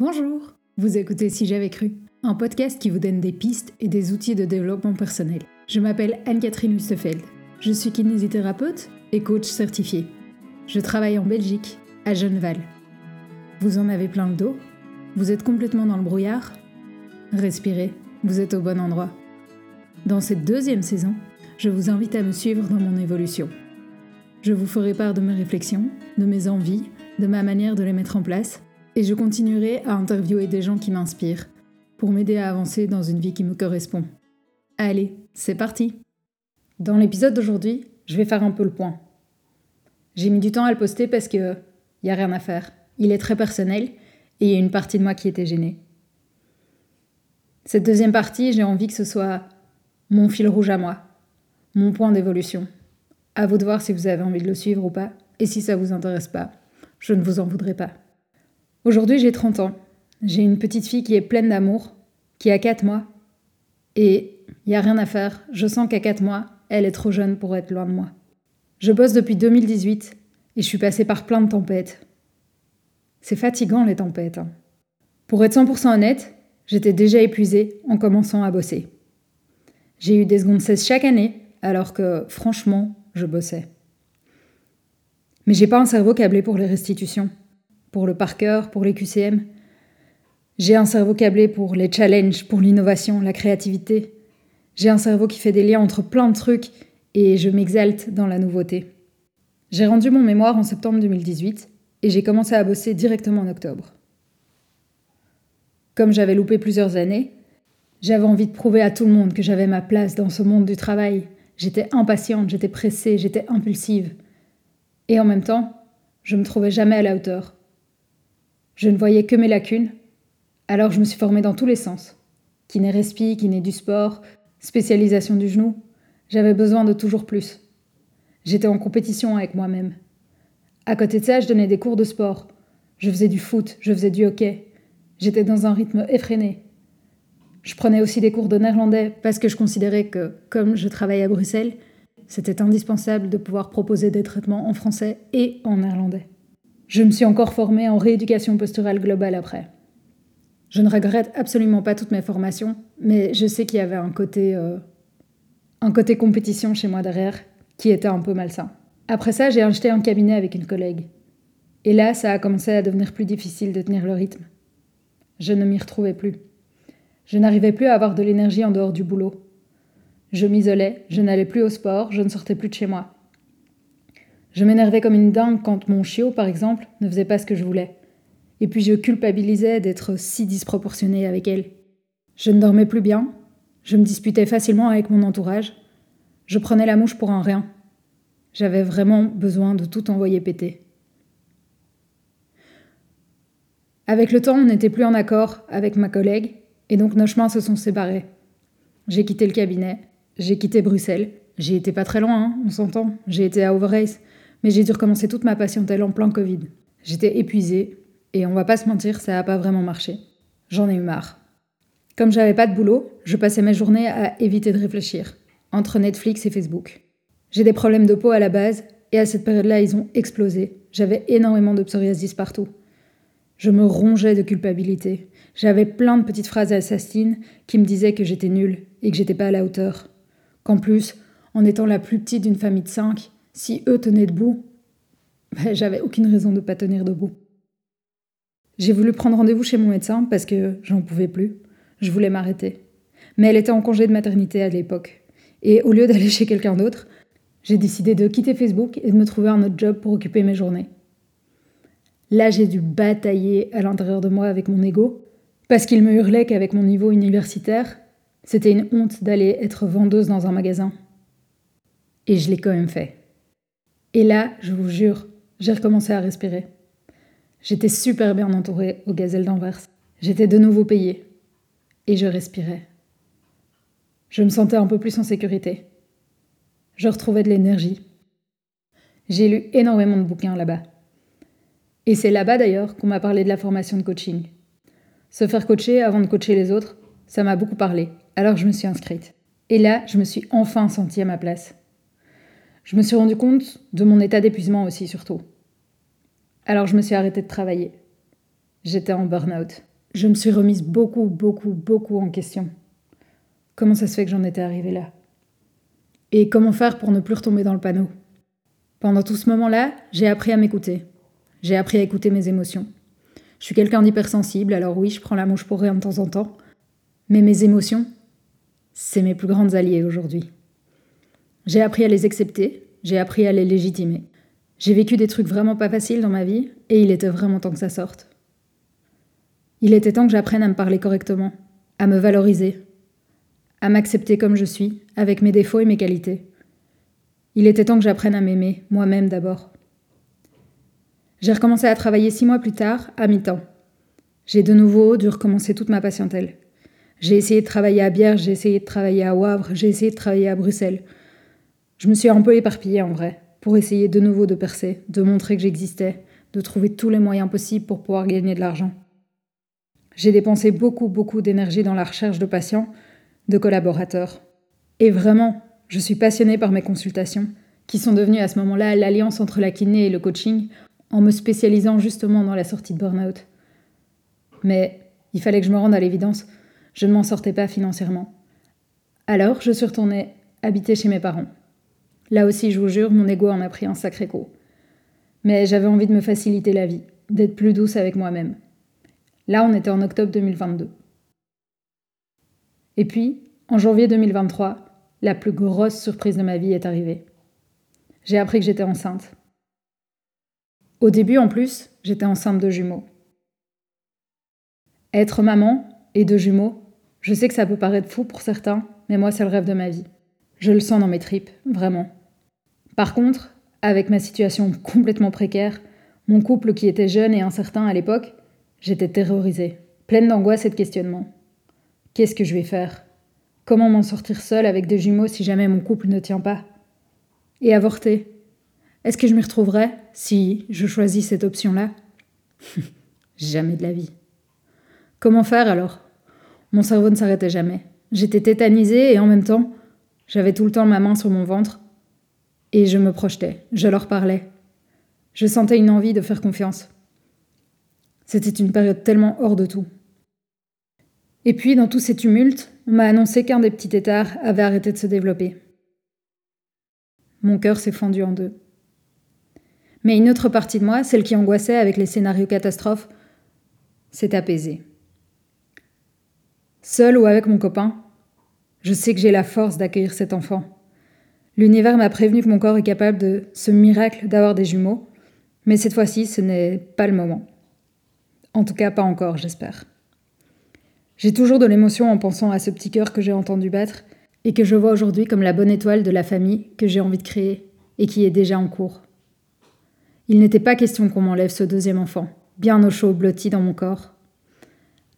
Bonjour, vous écoutez Si j'avais cru, un podcast qui vous donne des pistes et des outils de développement personnel. Je m'appelle Anne-Catherine Wustefeld. Je suis kinésithérapeute et coach certifié. Je travaille en Belgique, à Genneval. Vous en avez plein le dos Vous êtes complètement dans le brouillard Respirez, vous êtes au bon endroit. Dans cette deuxième saison, je vous invite à me suivre dans mon évolution. Je vous ferai part de mes réflexions, de mes envies, de ma manière de les mettre en place et je continuerai à interviewer des gens qui m'inspirent pour m'aider à avancer dans une vie qui me correspond. Allez, c'est parti Dans l'épisode d'aujourd'hui, je vais faire un peu le point. J'ai mis du temps à le poster parce que y a rien à faire. Il est très personnel et il y a une partie de moi qui était gênée. Cette deuxième partie, j'ai envie que ce soit mon fil rouge à moi, mon point d'évolution. À vous de voir si vous avez envie de le suivre ou pas, et si ça vous intéresse pas, je ne vous en voudrais pas. Aujourd'hui, j'ai 30 ans. J'ai une petite fille qui est pleine d'amour, qui a 4 mois. Et il n'y a rien à faire. Je sens qu'à 4 mois, elle est trop jeune pour être loin de moi. Je bosse depuis 2018 et je suis passée par plein de tempêtes. C'est fatigant les tempêtes. Hein. Pour être 100% honnête, j'étais déjà épuisée en commençant à bosser. J'ai eu des secondes 16 chaque année, alors que franchement, je bossais. Mais j'ai pas un cerveau câblé pour les restitutions pour le par pour les QCM. J'ai un cerveau câblé pour les challenges, pour l'innovation, la créativité. J'ai un cerveau qui fait des liens entre plein de trucs et je m'exalte dans la nouveauté. J'ai rendu mon mémoire en septembre 2018 et j'ai commencé à bosser directement en octobre. Comme j'avais loupé plusieurs années, j'avais envie de prouver à tout le monde que j'avais ma place dans ce monde du travail. J'étais impatiente, j'étais pressée, j'étais impulsive. Et en même temps, je me trouvais jamais à la hauteur. Je ne voyais que mes lacunes, alors je me suis formée dans tous les sens. Kiné respi, kiné du sport, spécialisation du genou. J'avais besoin de toujours plus. J'étais en compétition avec moi-même. À côté de ça, je donnais des cours de sport. Je faisais du foot, je faisais du hockey. J'étais dans un rythme effréné. Je prenais aussi des cours de néerlandais parce que je considérais que, comme je travaillais à Bruxelles, c'était indispensable de pouvoir proposer des traitements en français et en néerlandais. Je me suis encore formée en rééducation posturale globale après. Je ne regrette absolument pas toutes mes formations, mais je sais qu'il y avait un côté, euh, un côté compétition chez moi derrière qui était un peu malsain. Après ça, j'ai acheté un cabinet avec une collègue. Et là, ça a commencé à devenir plus difficile de tenir le rythme. Je ne m'y retrouvais plus. Je n'arrivais plus à avoir de l'énergie en dehors du boulot. Je m'isolais, je n'allais plus au sport, je ne sortais plus de chez moi. Je m'énervais comme une dingue quand mon chiot, par exemple, ne faisait pas ce que je voulais. Et puis je culpabilisais d'être si disproportionnée avec elle. Je ne dormais plus bien, je me disputais facilement avec mon entourage, je prenais la mouche pour un rien. J'avais vraiment besoin de tout envoyer péter. Avec le temps, on n'était plus en accord avec ma collègue, et donc nos chemins se sont séparés. J'ai quitté le cabinet, j'ai quitté Bruxelles, j'ai été pas très loin, hein, on s'entend, j'ai été à Overrace, mais j'ai dû recommencer toute ma patientèle en plein Covid. J'étais épuisée, et on va pas se mentir, ça n'a pas vraiment marché. J'en ai eu marre. Comme j'avais pas de boulot, je passais mes journées à éviter de réfléchir, entre Netflix et Facebook. J'ai des problèmes de peau à la base, et à cette période-là, ils ont explosé. J'avais énormément de psoriasis partout. Je me rongeais de culpabilité. J'avais plein de petites phrases assassines qui me disaient que j'étais nulle et que j'étais pas à la hauteur. Qu'en plus, en étant la plus petite d'une famille de cinq, si eux tenaient debout, ben, j'avais aucune raison de ne pas tenir debout. J'ai voulu prendre rendez-vous chez mon médecin parce que j'en pouvais plus. Je voulais m'arrêter. Mais elle était en congé de maternité à l'époque. Et au lieu d'aller chez quelqu'un d'autre, j'ai décidé de quitter Facebook et de me trouver un autre job pour occuper mes journées. Là, j'ai dû batailler à l'intérieur de moi avec mon ego, parce qu'il me hurlait qu'avec mon niveau universitaire, c'était une honte d'aller être vendeuse dans un magasin. Et je l'ai quand même fait. Et là, je vous jure, j'ai recommencé à respirer. J'étais super bien entourée au gazelle d'Anvers. J'étais de nouveau payée. Et je respirais. Je me sentais un peu plus en sécurité. Je retrouvais de l'énergie. J'ai lu énormément de bouquins là-bas. Et c'est là-bas d'ailleurs qu'on m'a parlé de la formation de coaching. Se faire coacher avant de coacher les autres, ça m'a beaucoup parlé, alors je me suis inscrite. Et là, je me suis enfin sentie à ma place. Je me suis rendu compte de mon état d'épuisement aussi, surtout. Alors je me suis arrêtée de travailler. J'étais en burn-out. Je me suis remise beaucoup, beaucoup, beaucoup en question. Comment ça se fait que j'en étais arrivée là? Et comment faire pour ne plus retomber dans le panneau? Pendant tout ce moment-là, j'ai appris à m'écouter. J'ai appris à écouter mes émotions. Je suis quelqu'un d'hypersensible, alors oui, je prends la mouche pour rien de temps en temps. Mais mes émotions, c'est mes plus grandes alliées aujourd'hui. J'ai appris à les accepter, j'ai appris à les légitimer. J'ai vécu des trucs vraiment pas faciles dans ma vie, et il était vraiment temps que ça sorte. Il était temps que j'apprenne à me parler correctement, à me valoriser, à m'accepter comme je suis, avec mes défauts et mes qualités. Il était temps que j'apprenne à m'aimer, moi-même d'abord. J'ai recommencé à travailler six mois plus tard, à mi-temps. J'ai de nouveau dû recommencer toute ma patientèle. J'ai essayé de travailler à Bière, j'ai essayé de travailler à Wavre, j'ai essayé de travailler à Bruxelles. Je me suis un peu éparpillée en vrai, pour essayer de nouveau de percer, de montrer que j'existais, de trouver tous les moyens possibles pour pouvoir gagner de l'argent. J'ai dépensé beaucoup, beaucoup d'énergie dans la recherche de patients, de collaborateurs. Et vraiment, je suis passionnée par mes consultations, qui sont devenues à ce moment-là l'alliance entre la kiné et le coaching en me spécialisant justement dans la sortie de burn-out. Mais il fallait que je me rende à l'évidence, je ne m'en sortais pas financièrement. Alors, je suis retournée habiter chez mes parents. Là aussi, je vous jure, mon ego en a pris un sacré coup. Mais j'avais envie de me faciliter la vie, d'être plus douce avec moi-même. Là, on était en octobre 2022. Et puis, en janvier 2023, la plus grosse surprise de ma vie est arrivée. J'ai appris que j'étais enceinte. Au début, en plus, j'étais enceinte de jumeaux. Être maman et de jumeaux, je sais que ça peut paraître fou pour certains, mais moi, c'est le rêve de ma vie. Je le sens dans mes tripes, vraiment. Par contre, avec ma situation complètement précaire, mon couple qui était jeune et incertain à l'époque, j'étais terrorisée, pleine d'angoisse et de questionnement. Qu'est-ce que je vais faire? Comment m'en sortir seule avec des jumeaux si jamais mon couple ne tient pas? Et avorter est-ce que je m'y retrouverais si je choisis cette option-là? Jamais de la vie. Comment faire alors? Mon cerveau ne s'arrêtait jamais. J'étais tétanisée et en même temps, j'avais tout le temps ma main sur mon ventre et je me projetais, je leur parlais. Je sentais une envie de faire confiance. C'était une période tellement hors de tout. Et puis, dans tous ces tumultes, on m'a annoncé qu'un des petits tétards avait arrêté de se développer. Mon cœur s'est fendu en deux. Mais une autre partie de moi, celle qui angoissait avec les scénarios catastrophes, s'est apaisée. Seul ou avec mon copain, je sais que j'ai la force d'accueillir cet enfant. L'univers m'a prévenu que mon corps est capable de ce miracle d'avoir des jumeaux, mais cette fois-ci, ce n'est pas le moment. En tout cas, pas encore, j'espère. J'ai toujours de l'émotion en pensant à ce petit cœur que j'ai entendu battre et que je vois aujourd'hui comme la bonne étoile de la famille que j'ai envie de créer et qui est déjà en cours. Il n'était pas question qu'on m'enlève ce deuxième enfant, bien au chaud, blotti dans mon corps.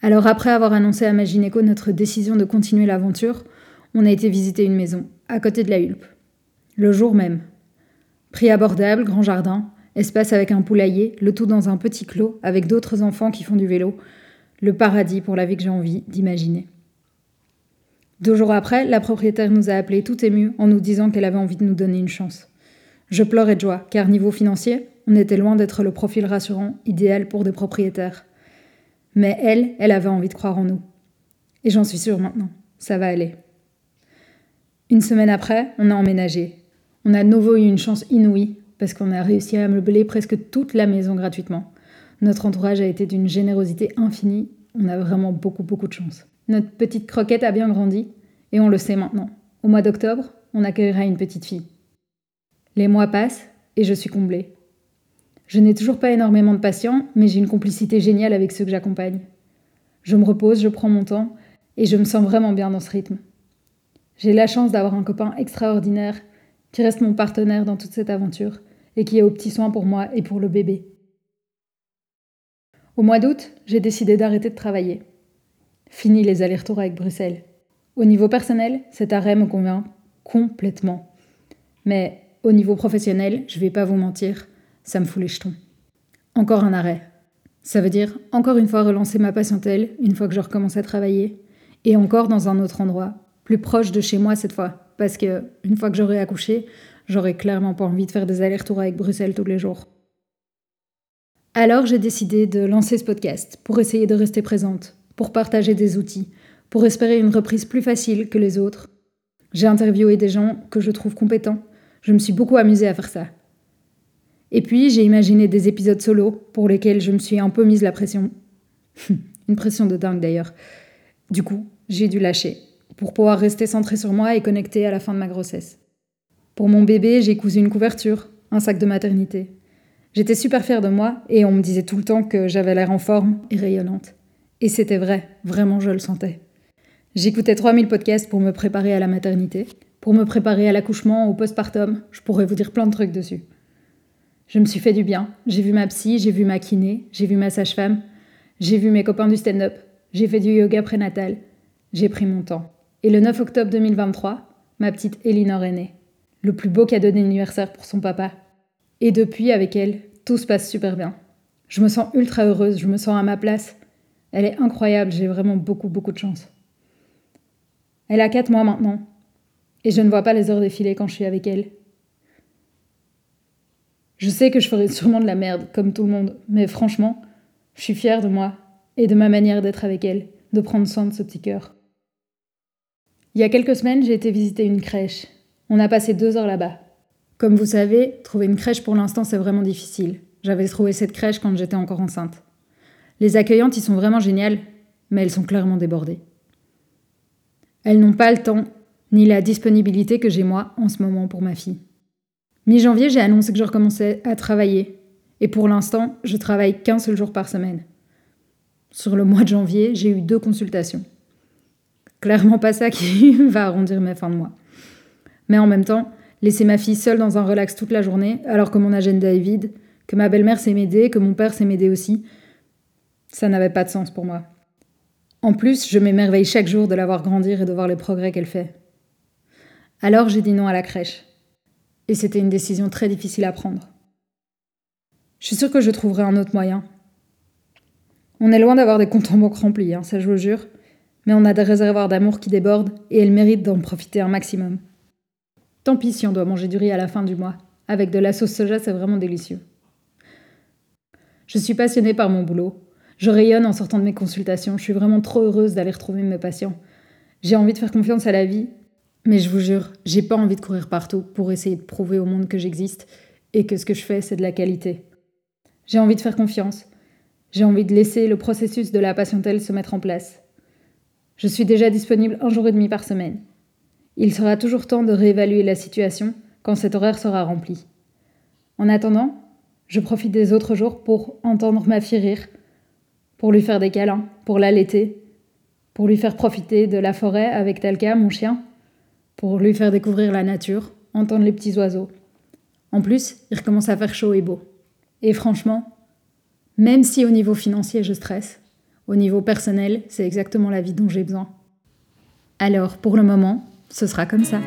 Alors après avoir annoncé à ma gynéco notre décision de continuer l'aventure, on a été visiter une maison, à côté de la Hulpe. Le jour même. Prix abordable, grand jardin, espace avec un poulailler, le tout dans un petit clos, avec d'autres enfants qui font du vélo. Le paradis pour la vie que j'ai envie d'imaginer. Deux jours après, la propriétaire nous a appelés tout émue en nous disant qu'elle avait envie de nous donner une chance. Je pleurais de joie, car niveau financier, on était loin d'être le profil rassurant, idéal pour des propriétaires. Mais elle, elle avait envie de croire en nous. Et j'en suis sûre maintenant, ça va aller. Une semaine après, on a emménagé. On a de nouveau eu une chance inouïe, parce qu'on a réussi à meubler presque toute la maison gratuitement. Notre entourage a été d'une générosité infinie, on a vraiment beaucoup beaucoup de chance. Notre petite croquette a bien grandi, et on le sait maintenant. Au mois d'octobre, on accueillera une petite fille. Les mois passent, et je suis comblée. Je n'ai toujours pas énormément de patients, mais j'ai une complicité géniale avec ceux que j'accompagne. Je me repose, je prends mon temps, et je me sens vraiment bien dans ce rythme. J'ai la chance d'avoir un copain extraordinaire qui reste mon partenaire dans toute cette aventure et qui est aux petits soins pour moi et pour le bébé. Au mois d'août, j'ai décidé d'arrêter de travailler. Fini les allers-retours avec Bruxelles. Au niveau personnel, cet arrêt me convient complètement. Mais au niveau professionnel, je vais pas vous mentir, ça me fout les jetons. Encore un arrêt. Ça veut dire encore une fois relancer ma patientèle une fois que je recommence à travailler, et encore dans un autre endroit, plus proche de chez moi cette fois, parce que une fois que j'aurai accouché, j'aurai clairement pas envie de faire des allers-retours avec Bruxelles tous les jours. Alors j'ai décidé de lancer ce podcast pour essayer de rester présente, pour partager des outils, pour espérer une reprise plus facile que les autres. J'ai interviewé des gens que je trouve compétents. Je me suis beaucoup amusée à faire ça. Et puis j'ai imaginé des épisodes solo pour lesquels je me suis un peu mise la pression. une pression de dingue d'ailleurs. Du coup, j'ai dû lâcher pour pouvoir rester centrée sur moi et connectée à la fin de ma grossesse. Pour mon bébé, j'ai cousu une couverture, un sac de maternité. J'étais super fière de moi et on me disait tout le temps que j'avais l'air en forme et rayonnante. Et c'était vrai, vraiment je le sentais. J'écoutais 3000 podcasts pour me préparer à la maternité, pour me préparer à l'accouchement, au postpartum, je pourrais vous dire plein de trucs dessus. Je me suis fait du bien, j'ai vu ma psy, j'ai vu ma kiné, j'ai vu ma sage-femme, j'ai vu mes copains du stand-up, j'ai fait du yoga prénatal, j'ai pris mon temps. Et le 9 octobre 2023, ma petite Elinor est née. Le plus beau cadeau d'anniversaire pour son papa. Et depuis, avec elle, tout se passe super bien. Je me sens ultra heureuse, je me sens à ma place. Elle est incroyable, j'ai vraiment beaucoup, beaucoup de chance. Elle a 4 mois maintenant. Et je ne vois pas les heures défiler quand je suis avec elle. Je sais que je ferai sûrement de la merde, comme tout le monde, mais franchement, je suis fière de moi et de ma manière d'être avec elle, de prendre soin de ce petit cœur. Il y a quelques semaines, j'ai été visiter une crèche. On a passé deux heures là-bas. Comme vous savez, trouver une crèche pour l'instant, c'est vraiment difficile. J'avais trouvé cette crèche quand j'étais encore enceinte. Les accueillantes y sont vraiment géniales, mais elles sont clairement débordées. Elles n'ont pas le temps ni la disponibilité que j'ai moi en ce moment pour ma fille. Mi-janvier, j'ai annoncé que je recommençais à travailler. Et pour l'instant, je travaille qu'un seul jour par semaine. Sur le mois de janvier, j'ai eu deux consultations clairement pas ça qui va arrondir mes fins de mois. Mais en même temps, laisser ma fille seule dans un relax toute la journée, alors que mon agenda est vide, que ma belle-mère sait m'aider, que mon père sait m'aider aussi, ça n'avait pas de sens pour moi. En plus, je m'émerveille chaque jour de la voir grandir et de voir les progrès qu'elle fait. Alors j'ai dit non à la crèche. Et c'était une décision très difficile à prendre. Je suis sûre que je trouverai un autre moyen. On est loin d'avoir des comptes en banque remplis, hein, ça je vous jure mais on a des réservoirs d'amour qui débordent et elle mérite d'en profiter un maximum. Tant pis si on doit manger du riz à la fin du mois. Avec de la sauce soja, c'est vraiment délicieux. Je suis passionnée par mon boulot. Je rayonne en sortant de mes consultations. Je suis vraiment trop heureuse d'aller retrouver mes patients. J'ai envie de faire confiance à la vie, mais je vous jure, j'ai pas envie de courir partout pour essayer de prouver au monde que j'existe et que ce que je fais, c'est de la qualité. J'ai envie de faire confiance. J'ai envie de laisser le processus de la patientèle se mettre en place. Je suis déjà disponible un jour et demi par semaine. Il sera toujours temps de réévaluer la situation quand cet horaire sera rempli. En attendant, je profite des autres jours pour entendre ma fille rire, pour lui faire des câlins, pour l'allaiter, pour lui faire profiter de la forêt avec Talca, mon chien, pour lui faire découvrir la nature, entendre les petits oiseaux. En plus, il recommence à faire chaud et beau. Et franchement, même si au niveau financier je stresse, au niveau personnel, c'est exactement la vie dont j'ai besoin. Alors, pour le moment, ce sera comme ça.